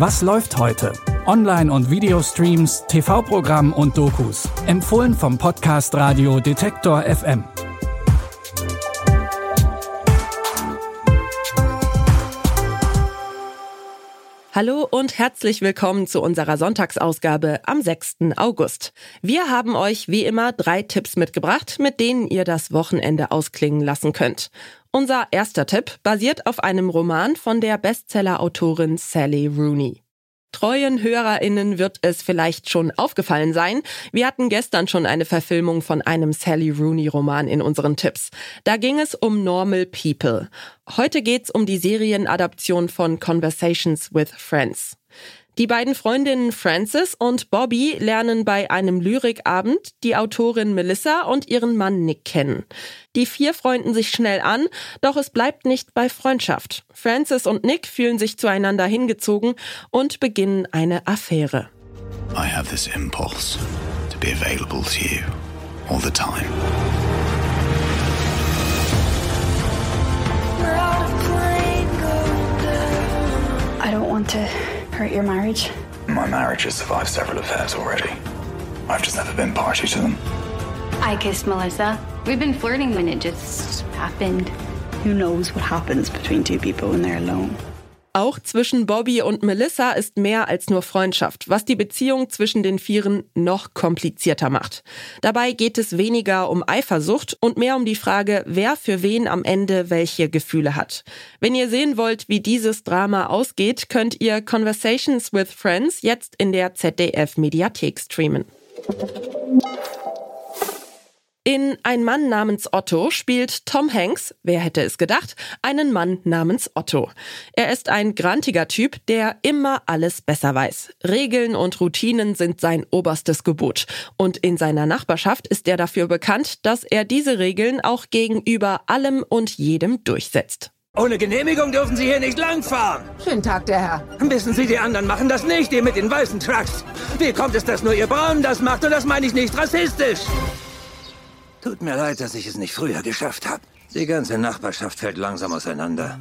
Was läuft heute? Online- und Videostreams, TV-Programm und Dokus. Empfohlen vom Podcast Radio Detektor FM. Hallo und herzlich willkommen zu unserer Sonntagsausgabe am 6. August. Wir haben euch wie immer drei Tipps mitgebracht, mit denen ihr das Wochenende ausklingen lassen könnt. Unser erster Tipp basiert auf einem Roman von der Bestseller-Autorin Sally Rooney. Treuen HörerInnen wird es vielleicht schon aufgefallen sein. Wir hatten gestern schon eine Verfilmung von einem Sally Rooney Roman in unseren Tipps. Da ging es um Normal People. Heute geht's um die Serienadaption von Conversations with Friends. Die beiden Freundinnen Frances und Bobby lernen bei einem Lyrikabend die Autorin Melissa und ihren Mann Nick kennen. Die vier freunden sich schnell an, doch es bleibt nicht bei Freundschaft. Frances und Nick fühlen sich zueinander hingezogen und beginnen eine Affäre. I have this impulse to be available to you all the time. I don't want to hurt your marriage. My marriage has survived several affairs already. I've just never been party to them. I kissed Melissa. We've been flirting when it just happened. Who knows what happens between two people when they're alone? Auch zwischen Bobby und Melissa ist mehr als nur Freundschaft, was die Beziehung zwischen den Vieren noch komplizierter macht. Dabei geht es weniger um Eifersucht und mehr um die Frage, wer für wen am Ende welche Gefühle hat. Wenn ihr sehen wollt, wie dieses Drama ausgeht, könnt ihr Conversations with Friends jetzt in der ZDF Mediathek streamen. In Ein Mann namens Otto spielt Tom Hanks, wer hätte es gedacht, einen Mann namens Otto. Er ist ein grantiger Typ, der immer alles besser weiß. Regeln und Routinen sind sein oberstes Gebot. Und in seiner Nachbarschaft ist er dafür bekannt, dass er diese Regeln auch gegenüber allem und jedem durchsetzt. Ohne Genehmigung dürfen Sie hier nicht langfahren. Schönen Tag, der Herr. Wissen Sie, die anderen machen das nicht, ihr mit den weißen Trucks. Wie kommt es, dass nur Ihr Braun das macht? Und das meine ich nicht rassistisch. Tut mir leid, dass ich es nicht früher geschafft habe. Die ganze Nachbarschaft fällt langsam auseinander.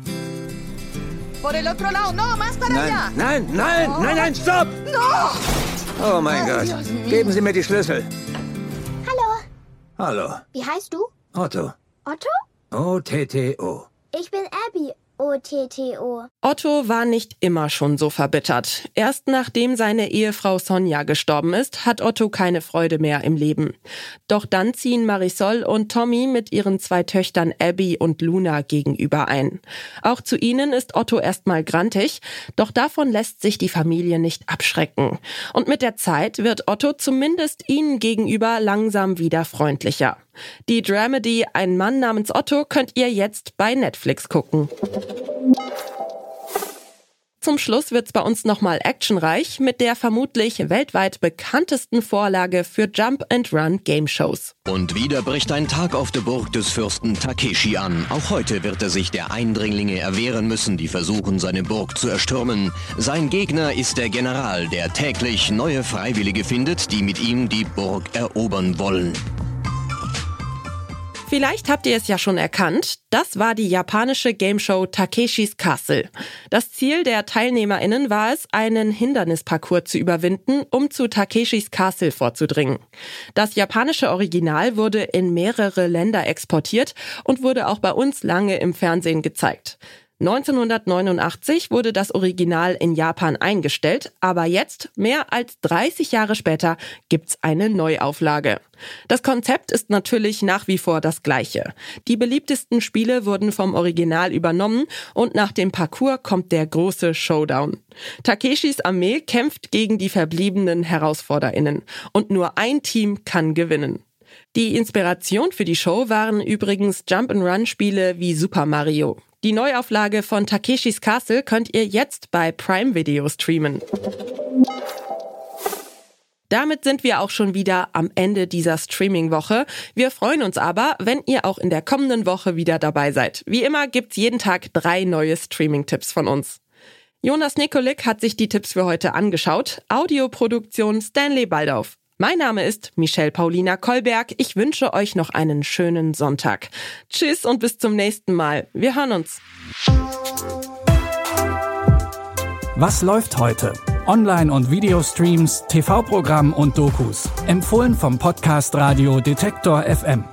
Por el otro lado, no, más para allá. Nein, nein, nein, nein, nein, stopp! No! Oh mein Gott. Geben Sie mir die Schlüssel. Hallo, Hallo. wie heißt du? Otto. Otto? O-T-T-O. Ich bin Abby. O-T-T-O. Otto war nicht immer schon so verbittert. Erst nachdem seine Ehefrau Sonja gestorben ist, hat Otto keine Freude mehr im Leben. Doch dann ziehen Marisol und Tommy mit ihren zwei Töchtern Abby und Luna gegenüber ein. Auch zu ihnen ist Otto erstmal grantig, doch davon lässt sich die Familie nicht abschrecken. Und mit der Zeit wird Otto zumindest ihnen gegenüber langsam wieder freundlicher. Die Dramedy Ein Mann namens Otto könnt ihr jetzt bei Netflix gucken. Zum Schluss wird's bei uns nochmal actionreich mit der vermutlich weltweit bekanntesten Vorlage für Jump and Run Game Shows. Und wieder bricht ein Tag auf der Burg des Fürsten Takeshi an. Auch heute wird er sich der Eindringlinge erwehren müssen, die versuchen, seine Burg zu erstürmen. Sein Gegner ist der General, der täglich neue Freiwillige findet, die mit ihm die Burg erobern wollen. Vielleicht habt ihr es ja schon erkannt, das war die japanische Gameshow Takeshis Castle. Das Ziel der TeilnehmerInnen war es, einen Hindernisparcours zu überwinden, um zu Takeshis Castle vorzudringen. Das japanische Original wurde in mehrere Länder exportiert und wurde auch bei uns lange im Fernsehen gezeigt. 1989 wurde das Original in Japan eingestellt, aber jetzt, mehr als 30 Jahre später, gibt's eine Neuauflage. Das Konzept ist natürlich nach wie vor das gleiche. Die beliebtesten Spiele wurden vom Original übernommen und nach dem Parcours kommt der große Showdown. Takeshis Armee kämpft gegen die verbliebenen HerausforderInnen und nur ein Team kann gewinnen. Die Inspiration für die Show waren übrigens Jump-and-Run-Spiele wie Super Mario. Die Neuauflage von Takeshis Castle könnt ihr jetzt bei Prime Video streamen. Damit sind wir auch schon wieder am Ende dieser Streaming-Woche. Wir freuen uns aber, wenn ihr auch in der kommenden Woche wieder dabei seid. Wie immer gibt's jeden Tag drei neue Streaming-Tipps von uns. Jonas Nikolik hat sich die Tipps für heute angeschaut. Audioproduktion Stanley Baldauf. Mein Name ist Michelle Paulina Kolberg. Ich wünsche euch noch einen schönen Sonntag. Tschüss und bis zum nächsten Mal. Wir hören uns. Was läuft heute? Online- und Videostreams, TV-Programm und Dokus. Empfohlen vom Podcast Radio Detektor FM.